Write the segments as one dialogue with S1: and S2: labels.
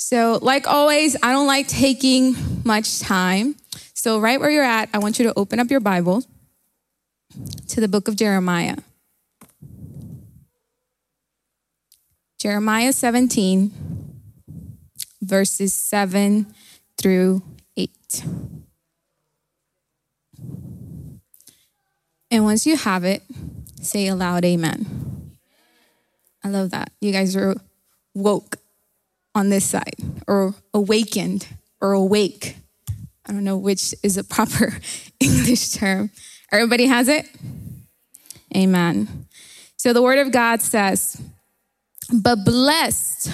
S1: So, like always, I don't like taking much time. So, right where you're at, I want you to open up your Bible to the book of Jeremiah. Jeremiah 17, verses 7 through 8. And once you have it, say aloud, Amen. I love that. You guys are woke on this side, or awakened, or awake. I don't know which is a proper English term. Everybody has it? Amen. So the word of God says, But blessed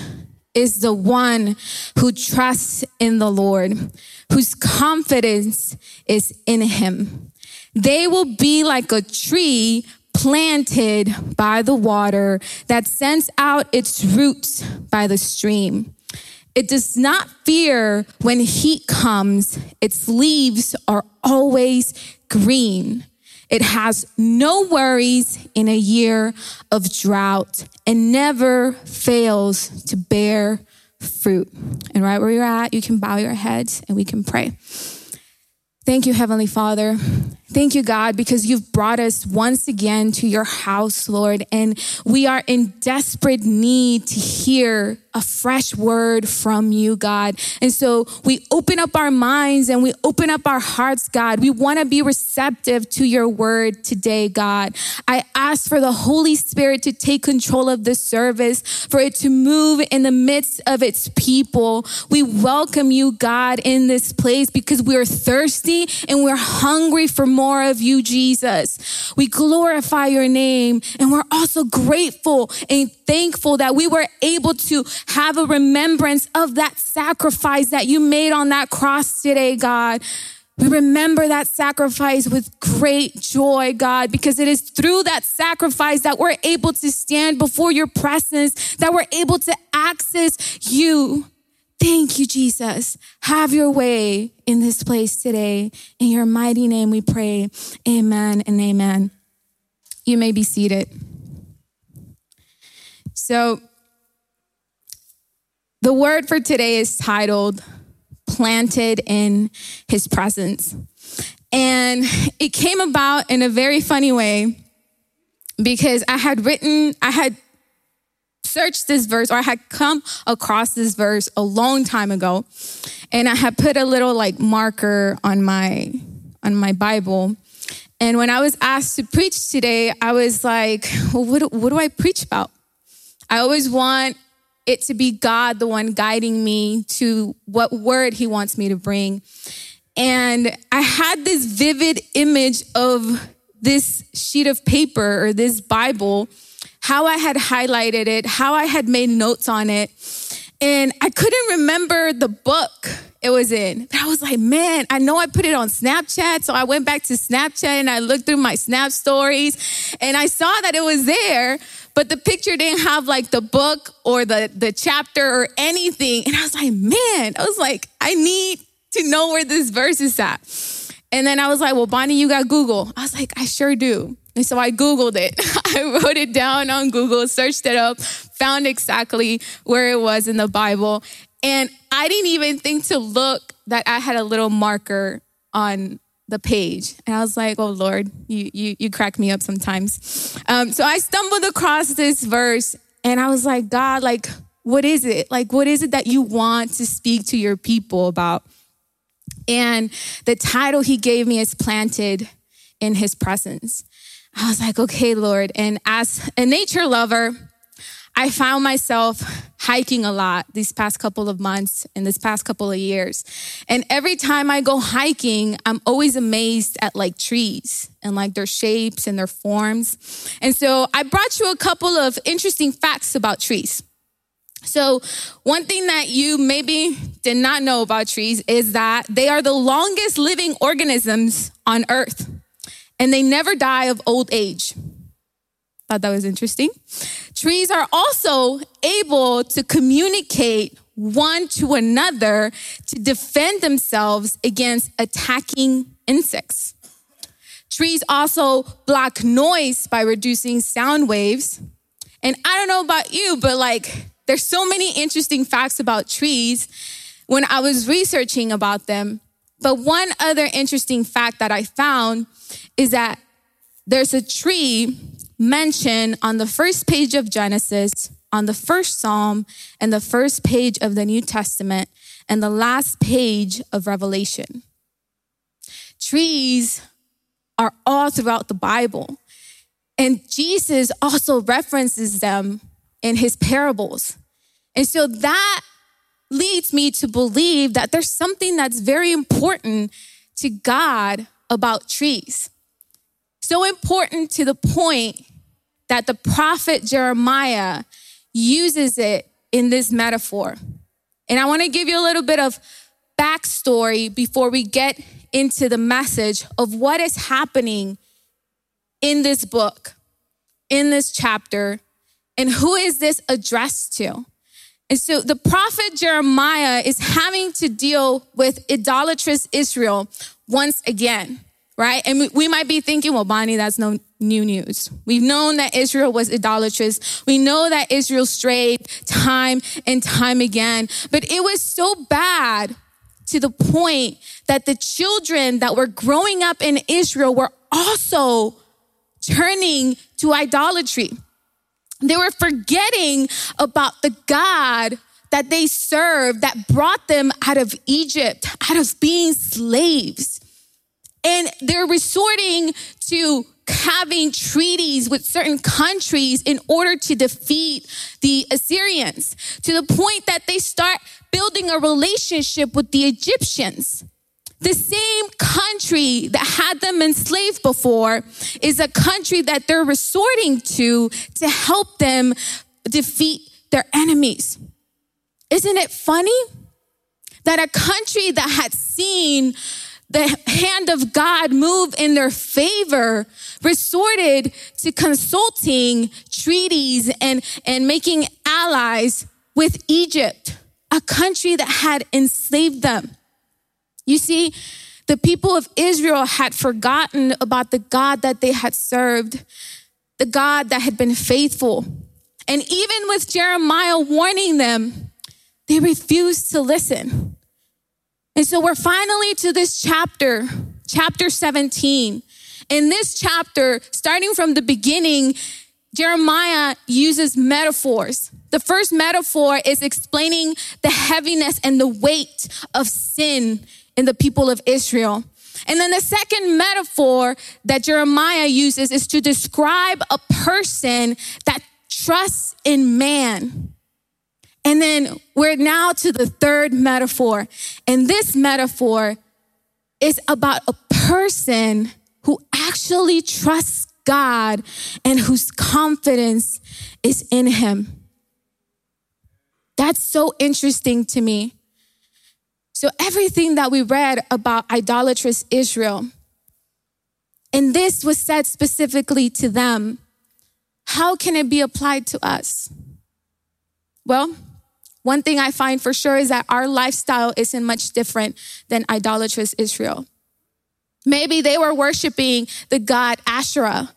S1: is the one who trusts in the Lord, whose confidence is in him. They will be like a tree planted by the water that sends out its roots by the stream. It does not fear when heat comes. Its leaves are always green. It has no worries in a year of drought and never fails to bear fruit. And right where you're at, you can bow your heads and we can pray. Thank you, Heavenly Father. Thank you, God, because you've brought us once again to your house, Lord, and we are in desperate need to hear a fresh word from you, God. And so we open up our minds and we open up our hearts, God. We want to be receptive to your word today, God. I ask for the Holy Spirit to take control of this service, for it to move in the midst of its people. We welcome you, God, in this place because we are thirsty and we're hungry for more of you, Jesus. We glorify your name and we're also grateful and thankful that we were able to have a remembrance of that sacrifice that you made on that cross today, God. We remember that sacrifice with great joy, God, because it is through that sacrifice that we're able to stand before your presence, that we're able to access you. Thank you, Jesus. Have your way in this place today. In your mighty name we pray. Amen and amen. You may be seated. So, the word for today is titled Planted in His Presence. And it came about in a very funny way because I had written, I had searched this verse or I had come across this verse a long time ago and I had put a little like marker on my on my Bible. And when I was asked to preach today, I was like, well, what, what do I preach about? I always want it to be God, the one guiding me to what word he wants me to bring. And I had this vivid image of this sheet of paper or this Bible, how I had highlighted it, how I had made notes on it. And I couldn't remember the book it was in. But I was like, man, I know I put it on Snapchat. So I went back to Snapchat and I looked through my Snap stories and I saw that it was there but the picture didn't have like the book or the, the chapter or anything. And I was like, man, I was like, I need to know where this verse is at. And then I was like, well, Bonnie, you got Google. I was like, I sure do. And so I Googled it. I wrote it down on Google, searched it up, found exactly where it was in the Bible. And I didn't even think to look that I had a little marker on the page. And I was like, oh Lord, you, you, you crack me up sometimes. Um, so I stumbled across this verse and I was like, God, like, what is it? Like, what is it that you want to speak to your people about? And the title he gave me is Planted in His Presence. I was like, okay, Lord. And as a nature lover, I found myself hiking a lot these past couple of months and this past couple of years. And every time I go hiking, I'm always amazed at like trees and like their shapes and their forms. And so I brought you a couple of interesting facts about trees. So, one thing that you maybe did not know about trees is that they are the longest living organisms on earth and they never die of old age. Thought that was interesting. Trees are also able to communicate one to another to defend themselves against attacking insects. Trees also block noise by reducing sound waves. And I don't know about you, but like There's so many interesting facts about trees when I was researching about them. But one other interesting fact that I found is that there's a tree mentioned on the first page of Genesis, on the first Psalm, and the first page of the New Testament, and the last page of Revelation. Trees are all throughout the Bible. And Jesus also references them in his parables. And so that leads me to believe that there's something that's very important to God about trees. So important to the point that the prophet Jeremiah uses it in this metaphor. And I want to give you a little bit of backstory before we get into the message of what is happening in this book, in this chapter, and who is this addressed to? And so the prophet Jeremiah is having to deal with idolatrous Israel once again, right? And we might be thinking, well, Bonnie, that's no new news. We've known that Israel was idolatrous. We know that Israel strayed time and time again, but it was so bad to the point that the children that were growing up in Israel were also turning to idolatry. They were forgetting about the God that they served that brought them out of Egypt, out of being slaves. And they're resorting to having treaties with certain countries in order to defeat the Assyrians to the point that they start building a relationship with the Egyptians. The same country that had them enslaved before is a country that they're resorting to to help them defeat their enemies. Isn't it funny that a country that had seen the hand of God move in their favor resorted to consulting treaties and, and making allies with Egypt, a country that had enslaved them? You see, the people of Israel had forgotten about the God that they had served, the God that had been faithful. And even with Jeremiah warning them, they refused to listen. And so we're finally to this chapter, chapter 17. In this chapter, starting from the beginning, Jeremiah uses metaphors. The first metaphor is explaining the heaviness and the weight of sin in the people of Israel. And then the second metaphor that Jeremiah uses is to describe a person that trusts in man. And then we're now to the third metaphor. And this metaphor is about a person who actually trusts God and whose confidence is in him. That's so interesting to me. So, everything that we read about idolatrous Israel, and this was said specifically to them, how can it be applied to us? Well, one thing I find for sure is that our lifestyle isn't much different than idolatrous Israel. Maybe they were worshiping the god Asherah,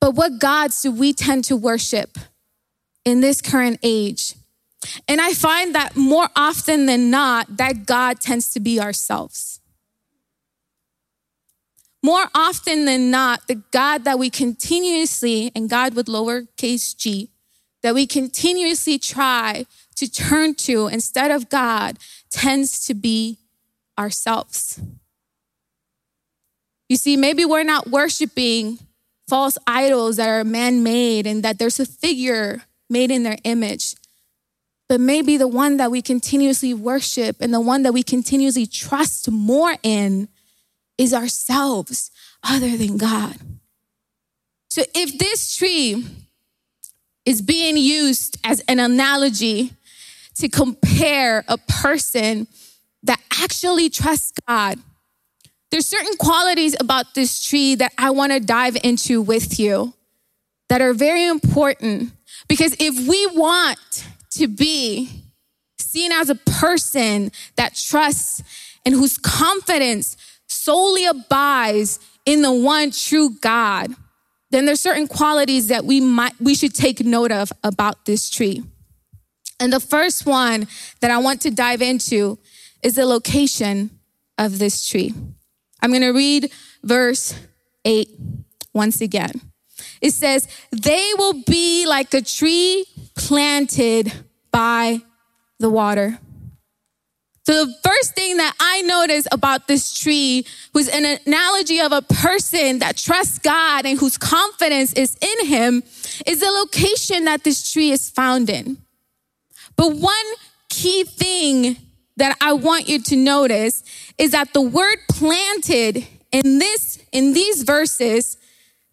S1: but what gods do we tend to worship in this current age? And I find that more often than not, that God tends to be ourselves. More often than not, the God that we continuously, and God with lowercase g, that we continuously try to turn to instead of God tends to be ourselves. You see, maybe we're not worshiping false idols that are man made and that there's a figure made in their image but maybe the one that we continuously worship and the one that we continuously trust more in is ourselves other than God. So if this tree is being used as an analogy to compare a person that actually trusts God, there's certain qualities about this tree that I want to dive into with you that are very important because if we want to be seen as a person that trusts and whose confidence solely abides in the one true God, then there's certain qualities that we might we should take note of about this tree. And the first one that I want to dive into is the location of this tree. I'm going to read verse 8 once again. It says, They will be like a tree planted by the water. So the first thing that I noticed about this tree was an analogy of a person that trusts God and whose confidence is in him is the location that this tree is found in. But one key thing that I want you to notice is that the word planted in this, in these verses,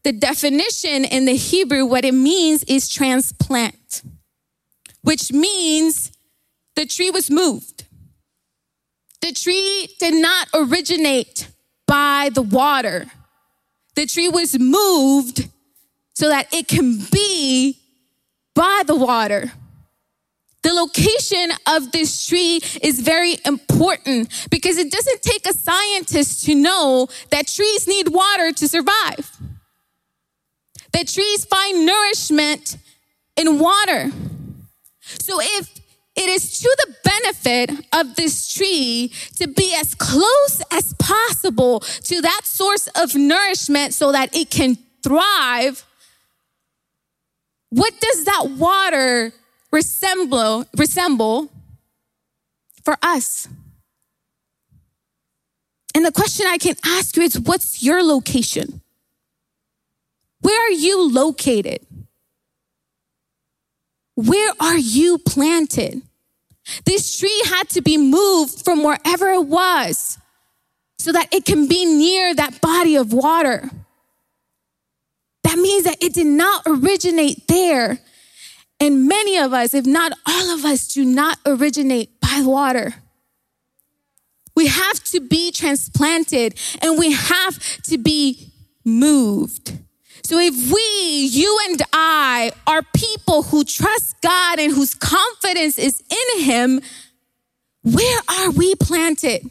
S1: the definition in the Hebrew, what it means is transplant, which means the tree was moved. The tree did not originate by the water. The tree was moved so that it can be by the water. The location of this tree is very important because it doesn't take a scientist to know that trees need water to survive. That trees find nourishment in water. So if it is to the benefit of this tree to be as close as possible to that source of nourishment so that it can thrive, what does that water resemble, resemble for us? And the question I can ask you is what's your location? Where are you located? Where are you planted? This tree had to be moved from wherever it was so that it can be near that body of water. That means that it did not originate there. And many of us, if not all of us, do not originate by water. We have to be transplanted and we have to be moved. So if we, you and I, are people who trust God and whose confidence is in Him, where are we planted?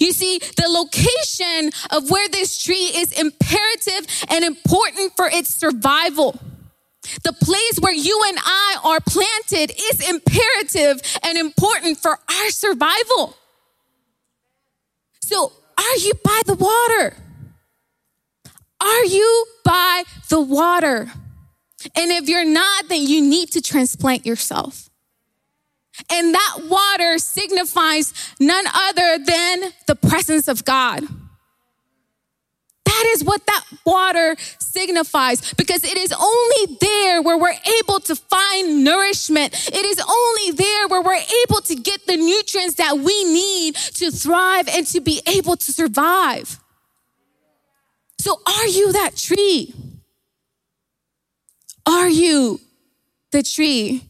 S1: You see, the location of where this tree is imperative and important for its survival. The place where you and I are planted is imperative and important for our survival. So, are you by the water? Are you by the water? And if you're not, then you need to transplant yourself. And that water signifies none other than the presence of God. That is what that water signifies because it is only there where we're able to find nourishment. It is only there where we're able to get the nutrients that we need to thrive and to be able to survive. So, are you that tree? Are you the tree?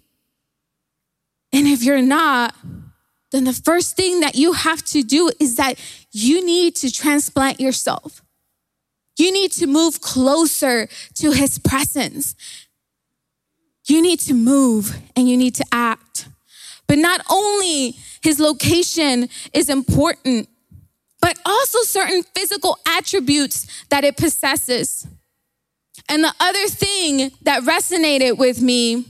S1: And if you're not, then the first thing that you have to do is that you need to transplant yourself. You need to move closer to his presence. You need to move and you need to act. But not only his location is important, but also certain physical attributes that it possesses. And the other thing that resonated with me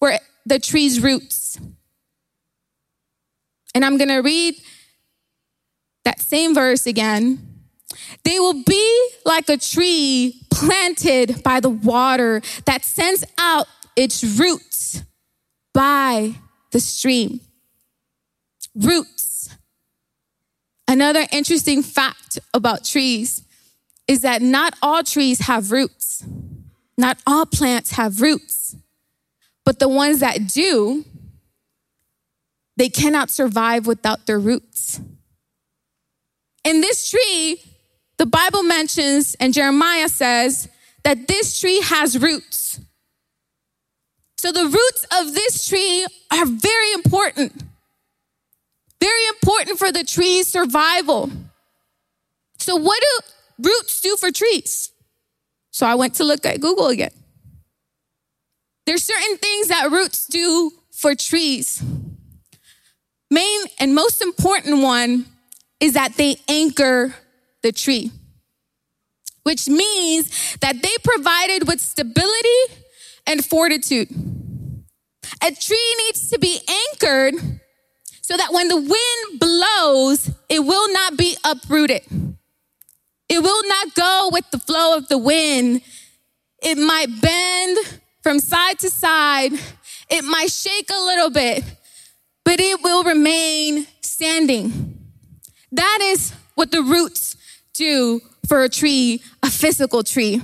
S1: were the tree's roots. And I'm going to read that same verse again. They will be like a tree planted by the water that sends out its roots by the stream. Roots. Another interesting fact about trees is that not all trees have roots. Not all plants have roots. But the ones that do, they cannot survive without their roots. In this tree, the Bible mentions, and Jeremiah says, that this tree has roots. So the roots of this tree are very important. Very important for the tree's survival. So, what do roots do for trees? So, I went to look at Google again. There's certain things that roots do for trees. Main and most important one is that they anchor the tree, which means that they provided with stability and fortitude. A tree needs to be anchored so that when the wind blows, it will not be uprooted. It will not go with the flow of the wind. It might bend from side to side. It might shake a little bit, but it will remain standing. That is what the roots do for a tree, a physical tree.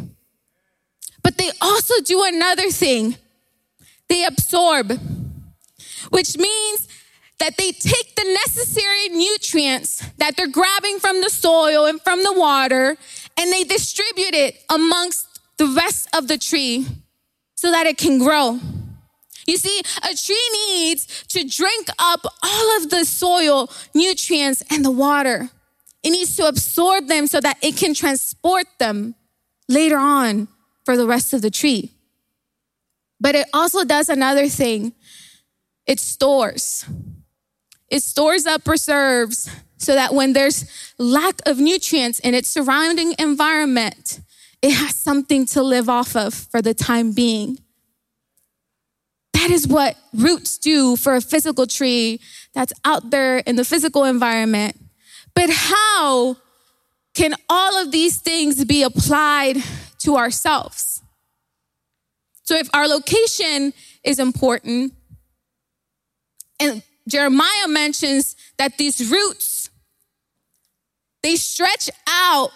S1: But they also do another thing. They absorb, which means that they take the necessary nutrients that they're grabbing from the soil and from the water and they distribute it amongst the rest of the tree so that it can grow. You see, a tree needs to drink up all of the soil, nutrients, and the water. It needs to absorb them so that it can transport them later on for the rest of the tree. But it also does another thing it stores. It stores up reserves so that when there's lack of nutrients in its surrounding environment, it has something to live off of for the time being. That is what roots do for a physical tree that's out there in the physical environment. But how can all of these things be applied to ourselves? So if our location is important, and Jeremiah mentions that these roots, they stretch out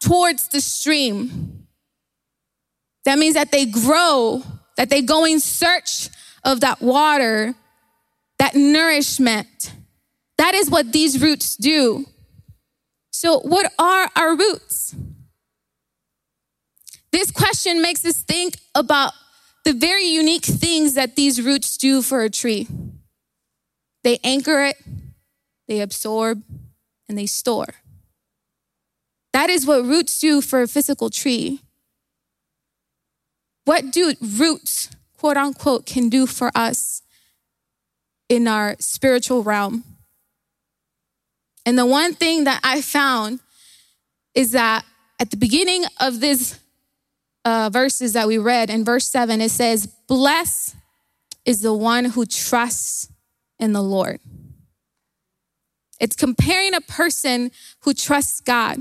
S1: towards the stream. That means that they grow, that they go in search of that water, that nourishment. That is what these roots do. So, what are our roots? This question makes us think about the very unique things that these roots do for a tree. They anchor it, they absorb, and they store. That is what roots do for a physical tree. What do roots, quote unquote, can do for us in our spiritual realm? And the one thing that I found is that at the beginning of this uh, verses that we read in verse 7, it says, Bless is the one who trusts in the Lord. It's comparing a person who trusts God,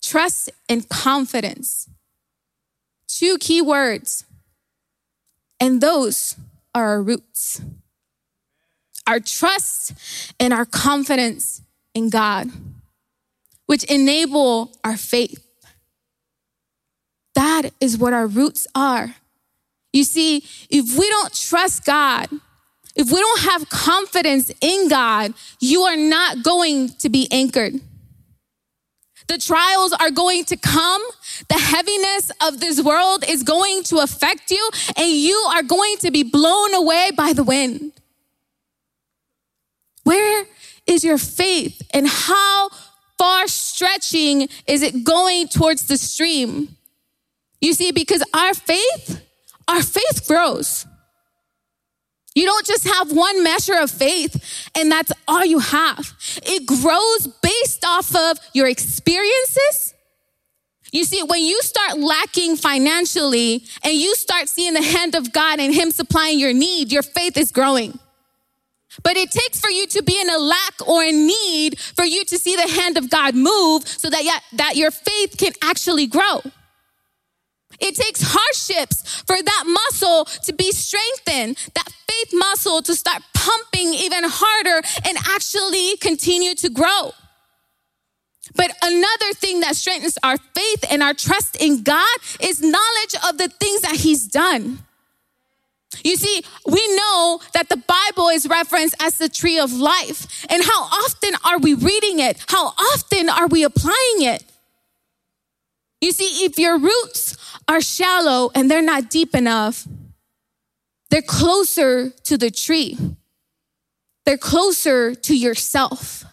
S1: trust and confidence. Two key words. And those are our roots. Our trust and our confidence in God, which enable our faith. That is what our roots are. You see, if we don't trust God, if we don't have confidence in God, you are not going to be anchored. The trials are going to come. The heaviness of this world is going to affect you, and you are going to be blown away by the wind. Where is your faith, and how far stretching is it going towards the stream? You see, because our faith, our faith grows. You don't just have one measure of faith and that's all you have. It grows based off of your experiences. You see, when you start lacking financially and you start seeing the hand of God and Him supplying your need, your faith is growing. But it takes for you to be in a lack or in need for you to see the hand of God move so that, that your faith can actually grow. It takes hardships for that muscle to be strengthened, that faith muscle to start pumping even harder and actually continue to grow. But another thing that strengthens our faith and our trust in God is knowledge of the things that He's done. You see, we know that the Bible is referenced as the tree of life. And how often are we reading it? How often are we applying it? You see, if your roots are shallow and they're not deep enough, they're closer to the tree. They're closer to yourself.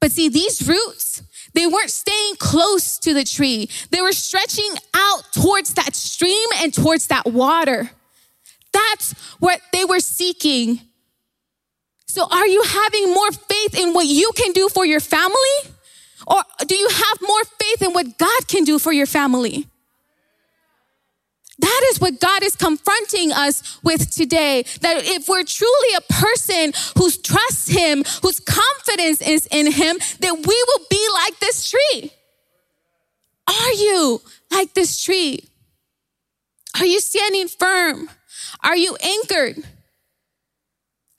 S1: But see, these roots, they weren't staying close to the tree. They were stretching out towards that stream and towards that water. That's what they were seeking. So, are you having more faith in what you can do for your family? Or do you have more faith in what God can do for your family? That is what God is confronting us with today. That if we're truly a person who trusts Him, whose confidence is in Him, that we will be like this tree. Are you like this tree? Are you standing firm? Are you anchored?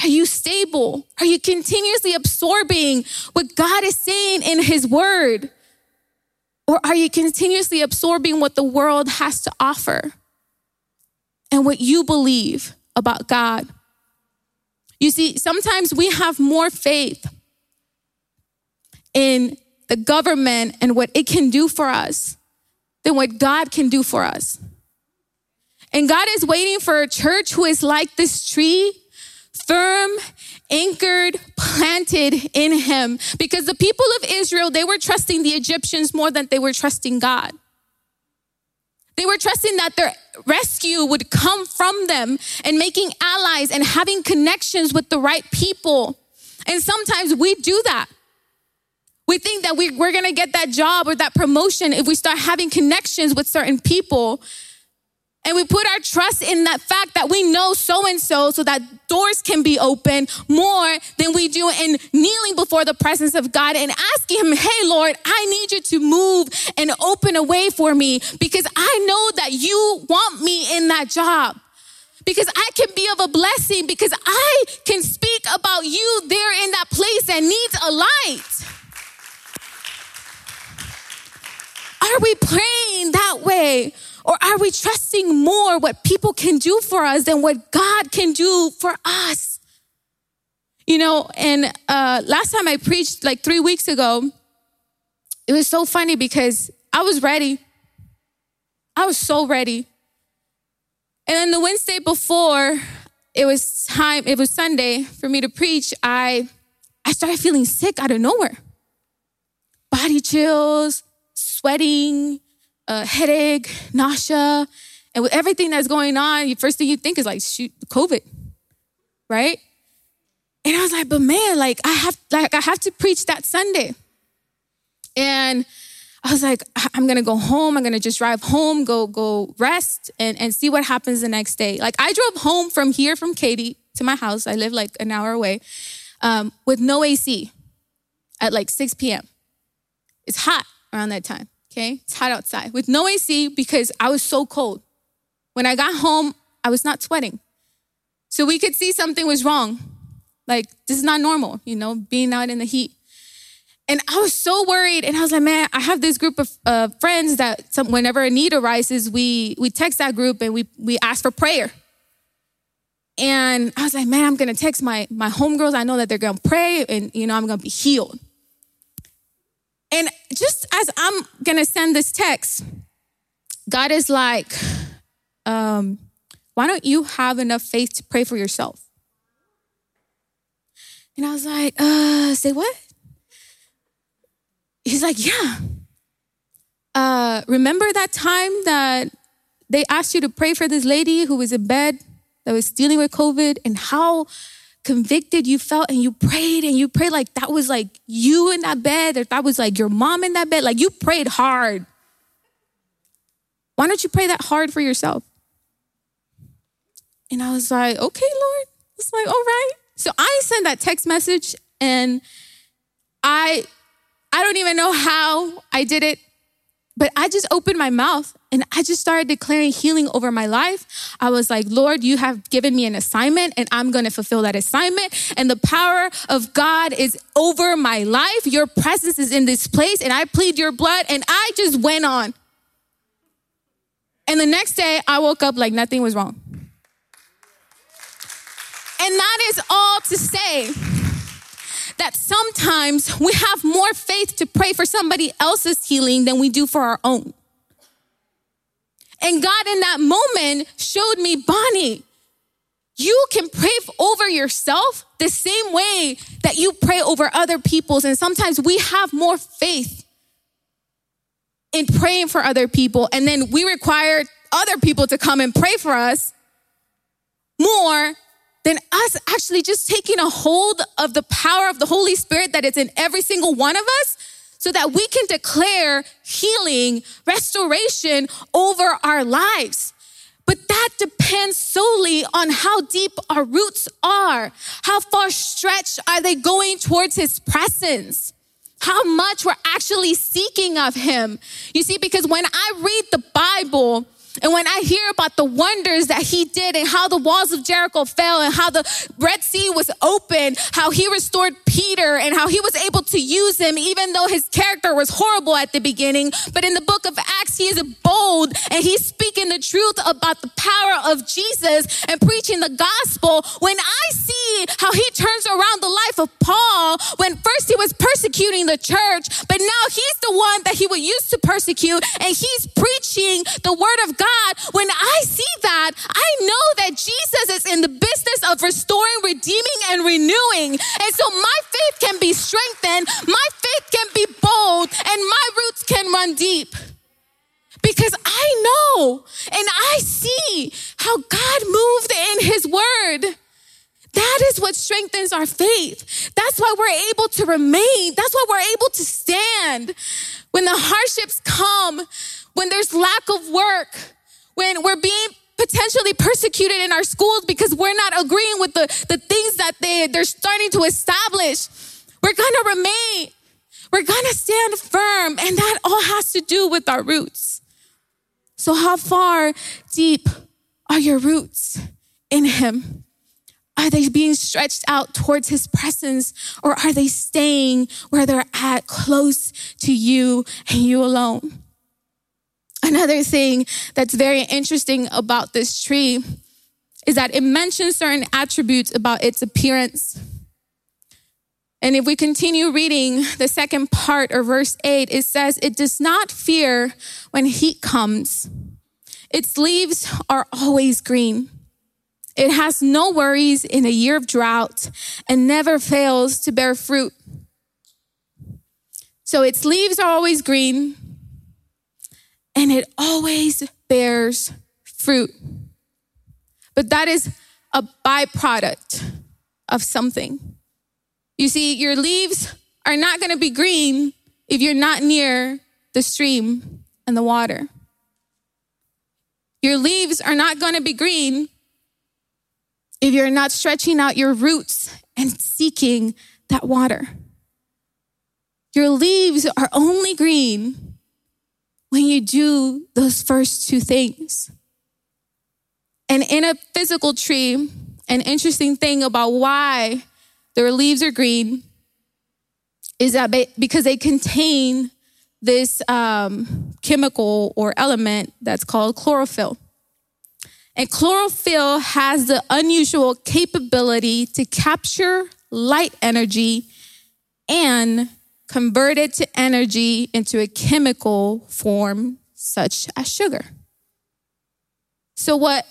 S1: Are you stable? Are you continuously absorbing what God is saying in His Word? Or are you continuously absorbing what the world has to offer and what you believe about God? You see, sometimes we have more faith in the government and what it can do for us than what God can do for us. And God is waiting for a church who is like this tree firm, anchored, planted in him. Because the people of Israel, they were trusting the Egyptians more than they were trusting God. They were trusting that their rescue would come from them and making allies and having connections with the right people. And sometimes we do that. We think that we, are gonna get that job or that promotion if we start having connections with certain people. And we put our trust in that fact that we know so and so so that doors can be open more than we do in kneeling before the presence of God and asking Him, Hey, Lord, I need you to move and open a way for me because I know that you want me in that job. Because I can be of a blessing, because I can speak about you there in that place that needs a light. Are we praying that way? Or are we trusting more what people can do for us than what God can do for us? You know, and uh, last time I preached, like three weeks ago, it was so funny because I was ready. I was so ready. And then the Wednesday before, it was time, it was Sunday for me to preach, I I started feeling sick out of nowhere. Body chills, sweating, a headache, nausea, and with everything that's going on, the first thing you think is like, shoot, COVID, right? And I was like, but man, like I have, like I have to preach that Sunday, and I was like, I'm gonna go home. I'm gonna just drive home, go go rest, and and see what happens the next day. Like I drove home from here from Katy to my house. I live like an hour away, um, with no AC, at like 6 p.m. It's hot around that time. Okay, it's hot outside with no AC because I was so cold. When I got home, I was not sweating. So we could see something was wrong. Like, this is not normal, you know, being out in the heat. And I was so worried. And I was like, man, I have this group of uh, friends that some, whenever a need arises, we, we text that group and we, we ask for prayer. And I was like, man, I'm going to text my, my homegirls. I know that they're going to pray and, you know, I'm going to be healed. And just as I'm gonna send this text, God is like, um, why don't you have enough faith to pray for yourself? And I was like, uh, say what? He's like, yeah. Uh, remember that time that they asked you to pray for this lady who was in bed that was dealing with COVID and how convicted you felt and you prayed and you prayed like that was like you in that bed or that was like your mom in that bed. Like you prayed hard. Why don't you pray that hard for yourself? And I was like, okay, Lord. It's like, all right. So I sent that text message and I I don't even know how I did it, but I just opened my mouth and I just started declaring healing over my life. I was like, Lord, you have given me an assignment and I'm going to fulfill that assignment. And the power of God is over my life. Your presence is in this place and I plead your blood. And I just went on. And the next day I woke up like nothing was wrong. And that is all to say that sometimes we have more faith to pray for somebody else's healing than we do for our own. And God, in that moment, showed me, Bonnie, you can pray over yourself the same way that you pray over other people's. And sometimes we have more faith in praying for other people. And then we require other people to come and pray for us more than us actually just taking a hold of the power of the Holy Spirit that is in every single one of us so that we can declare healing, restoration over our lives. But that depends solely on how deep our roots are. How far stretched are they going towards his presence? How much we're actually seeking of him. You see, because when I read the Bible, and when I hear about the wonders that he did and how the walls of Jericho fell and how the Red Sea was open, how he restored Peter and how he was able to use him, even though his character was horrible at the beginning. But in the book of Acts, he is bold and he's speaking the truth about the power of Jesus and preaching the gospel. When I see how he turns around the life of Paul, when first he was persecuting the church, but now he's the one that he would use to persecute and he's preaching the word of God, when I see that, I know that Jesus is in the business of restoring, redeeming, and renewing. And so my faith can be strengthened, my faith can be bold, and my roots can run deep. Because I know and I see how God moved in His Word. That is what strengthens our faith. That's why we're able to remain. That's why we're able to stand. When the hardships come, when there's lack of work, when we're being potentially persecuted in our schools because we're not agreeing with the, the things that they, they're starting to establish, we're gonna remain. We're gonna stand firm, and that all has to do with our roots. So, how far deep are your roots in Him? Are they being stretched out towards His presence, or are they staying where they're at, close to you and you alone? Another thing that's very interesting about this tree is that it mentions certain attributes about its appearance. And if we continue reading the second part or verse 8, it says, It does not fear when heat comes. Its leaves are always green. It has no worries in a year of drought and never fails to bear fruit. So its leaves are always green and it always bears fruit. But that is a byproduct of something. You see, your leaves are not going to be green if you're not near the stream and the water. Your leaves are not going to be green if you're not stretching out your roots and seeking that water. Your leaves are only green when you do those first two things. And in a physical tree, an interesting thing about why their leaves are green is that because they contain this um, chemical or element that's called chlorophyll. And chlorophyll has the unusual capability to capture light energy and convert it to energy into a chemical form such as sugar. So, what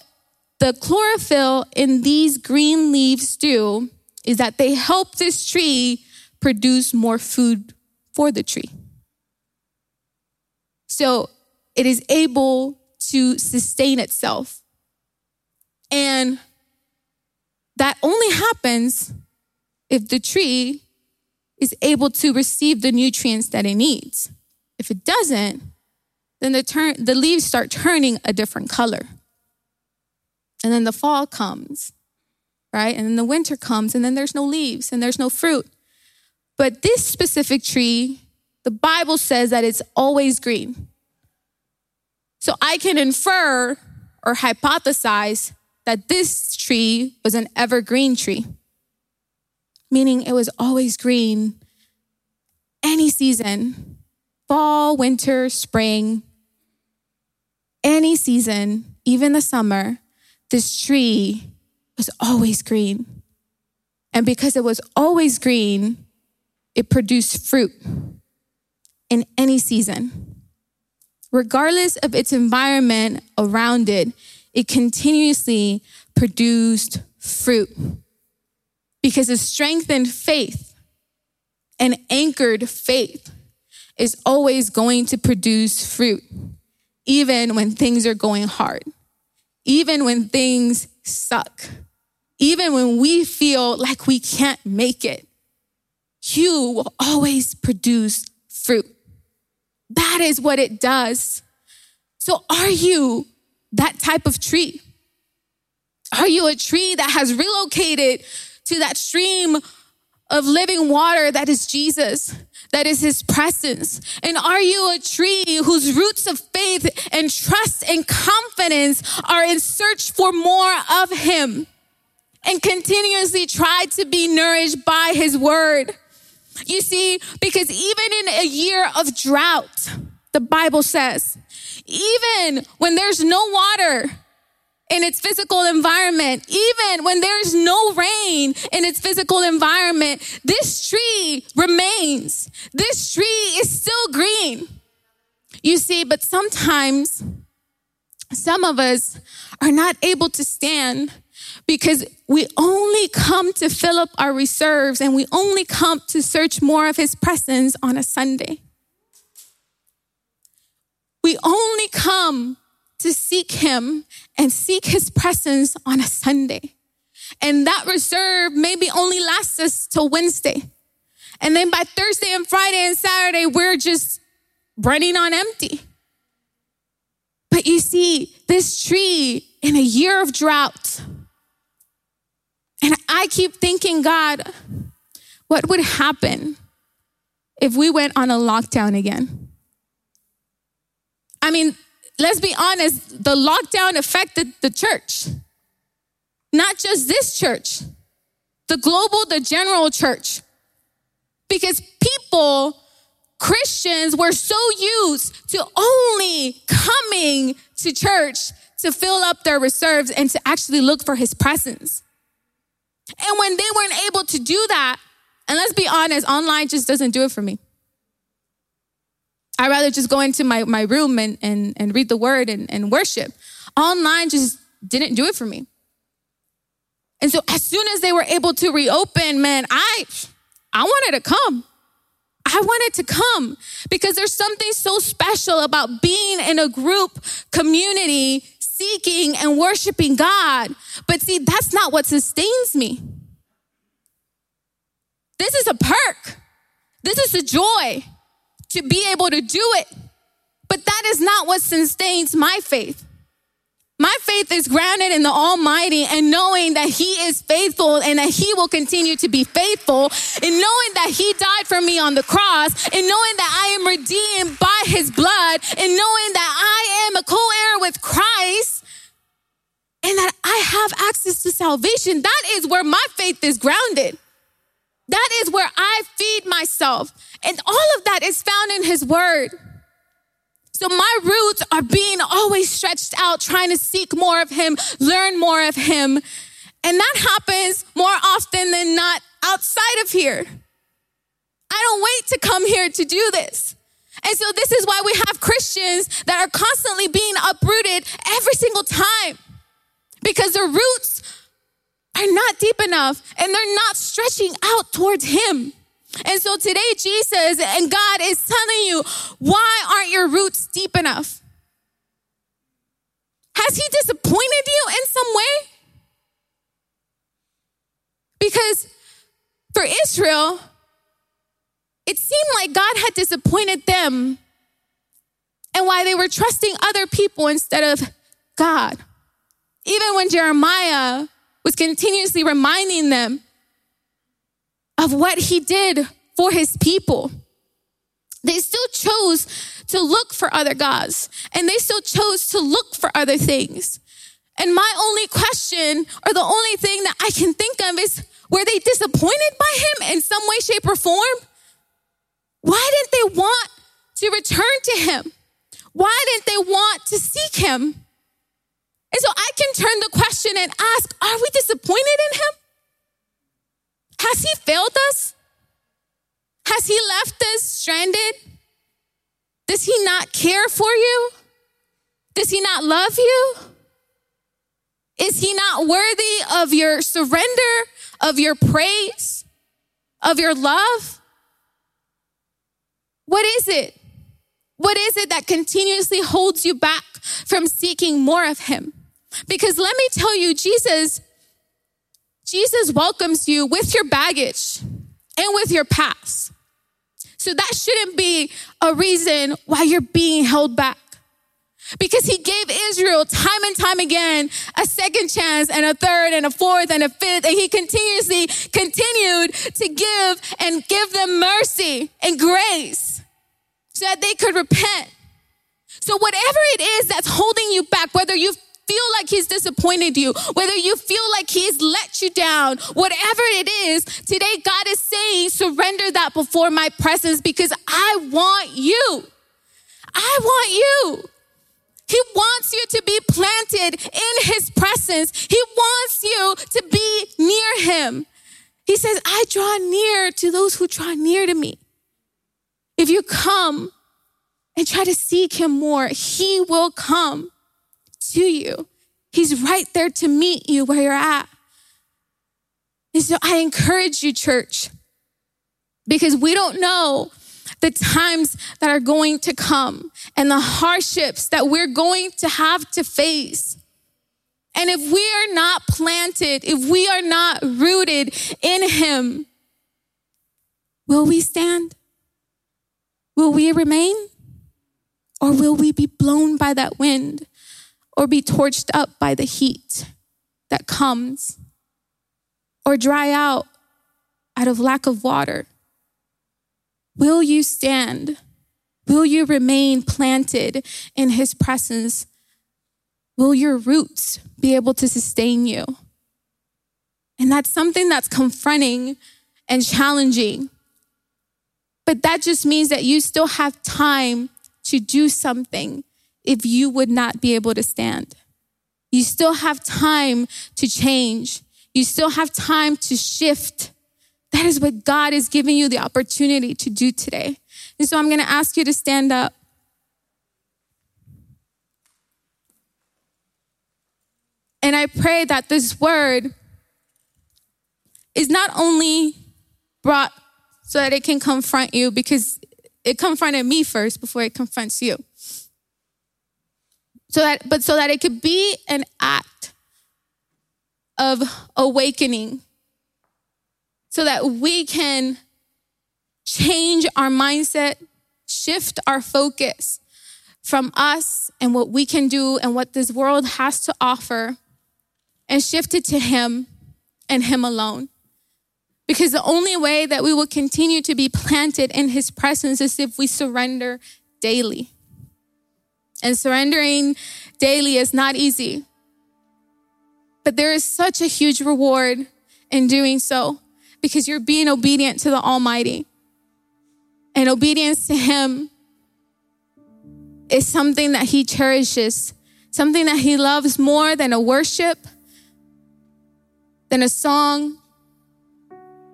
S1: the chlorophyll in these green leaves do is that they help this tree produce more food for the tree. So, it is able to sustain itself. And that only happens if the tree is able to receive the nutrients that it needs. If it doesn't, then the, turn, the leaves start turning a different color. And then the fall comes, right? And then the winter comes, and then there's no leaves and there's no fruit. But this specific tree, the Bible says that it's always green. So I can infer or hypothesize that this tree was an evergreen tree meaning it was always green any season fall, winter, spring, any season, even the summer, this tree was always green. And because it was always green, it produced fruit in any season. Regardless of its environment around it, it continuously produced fruit because a strengthened faith an anchored faith is always going to produce fruit, even when things are going hard, even when things suck, even when we feel like we can't make it. You will always produce fruit. That is what it does. So, are you that type of tree? Are you a tree that has relocated to that stream of living water that is Jesus, that is his presence? And are you a tree whose roots of faith and trust and confidence are in search for more of him and continuously try to be nourished by his word? You see, because even in a year of drought, the Bible says, even when there's no water, in its physical environment, even when there's no rain in its physical environment, this tree remains. This tree is still green. You see, but sometimes some of us are not able to stand because we only come to fill up our reserves and we only come to search more of his presence on a Sunday. We only come to seek him and seek his presence on a Sunday. And that reserve maybe only lasts us till Wednesday. And then by Thursday and Friday and Saturday, we're just running on empty. But you see, this tree in a year of drought, and I keep thinking, God, what would happen if we went on a lockdown again? I mean, let's be honest, the lockdown affected the church. Not just this church, the global, the general church. Because people, Christians, were so used to only coming to church to fill up their reserves and to actually look for his presence. And when they weren't able to do that, and let's be honest, online just doesn't do it for me. I'd rather just go into my, my room and, and, and read the word and, and worship. Online just didn't do it for me. And so as soon as they were able to reopen, man, I I wanted to come. I wanted to come because there's something so special about being in a group community seeking and worshiping God. But see, that's not what sustains me. This is a perk. This is a joy to be able to do it. But that is not what sustains my faith. My faith is grounded in the Almighty and knowing that He is faithful and that He will continue to be faithful, and knowing that He died for me on the cross, and knowing that I am redeemed by His blood, and knowing that I am a co heir with Christ, and that I have access to salvation. That is where my faith is grounded. That is where I feed myself. And all of that is found in His Word. So my roots are being always stretched out, trying to seek more of Him, learn more of Him. And that happens more often than not outside of here. I don't wait to come here to do this. And so this is why we have Christians that are constantly being uprooted every single time because their roots are not deep enough and they're not stretching out towards Him. And so today, Jesus and God is telling you, why aren't your roots deep enough? Has He disappointed you in some way? Because for Israel, it seemed like God had disappointed them and why they were trusting other people instead of God. Even when Jeremiah was continuously reminding them of what he did for his people. They still chose to look for other gods and they still chose to look for other things. And my only question or the only thing that I can think of is were they disappointed by him in some way, shape, or form? Why didn't they want to return to him? Why didn't they want to seek him? And so I can turn the question and ask, are we disappointed in him? Has he failed us? Has he left us stranded? Does he not care for you? Does he not love you? Is he not worthy of your surrender, of your praise, of your love? What is it? What is it that continuously holds you back from seeking more of him? Because let me tell you, Jesus Jesus welcomes you with your baggage and with your past. So that shouldn't be a reason why you're being held back. because he gave Israel time and time again a second chance and a third and a fourth and a fifth. And he continuously continued to give and give them mercy and grace so that they could repent. So, whatever it is that's holding you back, whether you feel like he's disappointed you, whether you feel like he's let you down, whatever it is, today God is saying, surrender that before my presence because I want you. I want you. He wants you to be planted in his presence. He wants you to be near him. He says, I draw near to those who draw near to me. If you come and try to seek him more, he will come to you. He's right there to meet you where you're at. And so I encourage you, church, because we don't know the times that are going to come and the hardships that we're going to have to face. And if we are not planted, if we are not rooted in Him, will we stand? Will we remain? Or will we be blown by that wind or be torched up by the heat that comes or dry out out of lack of water? Will you stand? Will you remain planted in his presence? Will your roots be able to sustain you? And that's something that's confronting and challenging. But that just means that you still have time to do something if you would not be able to stand. You still have time to change. You still have time to shift that is what God is giving you the opportunity to do today. And so I'm going to ask you to stand up. And I pray that this word is not only brought so that it can confront you, because it confronted me first before it confronts you. So that, but so that it could be an act of awakening so that we can change our mindset, shift our focus from us and what we can do and what this world has to offer and shift it to Him and Him alone. Because the only way that we will continue to be planted in His presence is if we surrender daily. And surrendering daily is not easy, but there is such a huge reward in doing so because you're being obedient to the Almighty. And obedience to Him is something that He cherishes, something that He loves more than a worship, than a song.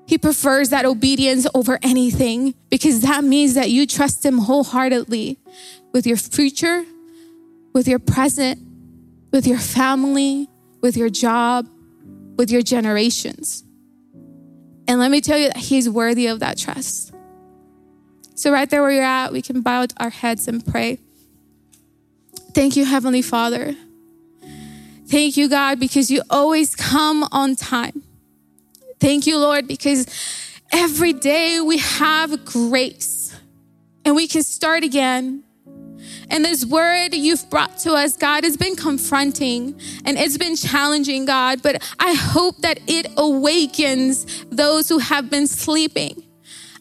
S1: He prefers that obedience over anything because that means that you trust Him wholeheartedly with your future, with your present, with your family, with your job, with your generations. And let me tell you that He's worthy of that trust. So, right there where you're at, we can bow our heads and pray. Thank you, Heavenly Father. Thank you, God, because you always come on time. Thank you, Lord, because every day we have grace and we can start again. And this word you've brought to us, God, has been confronting and it's been challenging, God, but I hope that it awakens those who have been sleeping.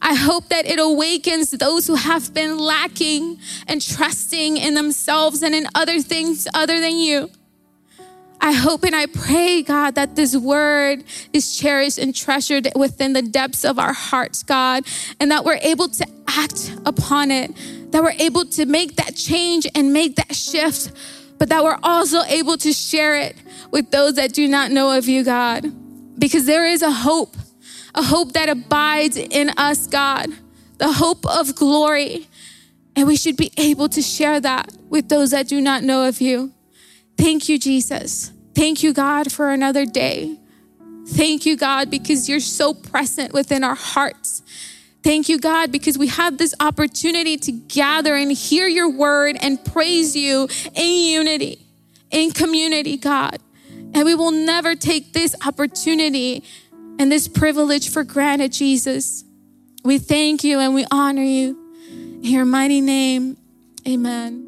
S1: I hope that it awakens those who have been lacking and trusting in themselves and in other things other than you. I hope and I pray, God, that this word is cherished and treasured within the depths of our hearts, God, and that we're able to act upon it that we're able to make that change and make that shift, but that we're also able to share it with those that do not know of you, God. Because there is a hope, a hope that abides in us, God, the hope of glory. And we should be able to share that with those that do not know of you. Thank you, Jesus. Thank you, God, for another day. Thank you, God, because you're so present within our hearts. Thank you, God, because we have this opportunity to gather and hear your word and praise you in unity, in community, God. And we will never take this opportunity and this privilege for granted, Jesus. We thank you and we honor you. In your mighty name, amen.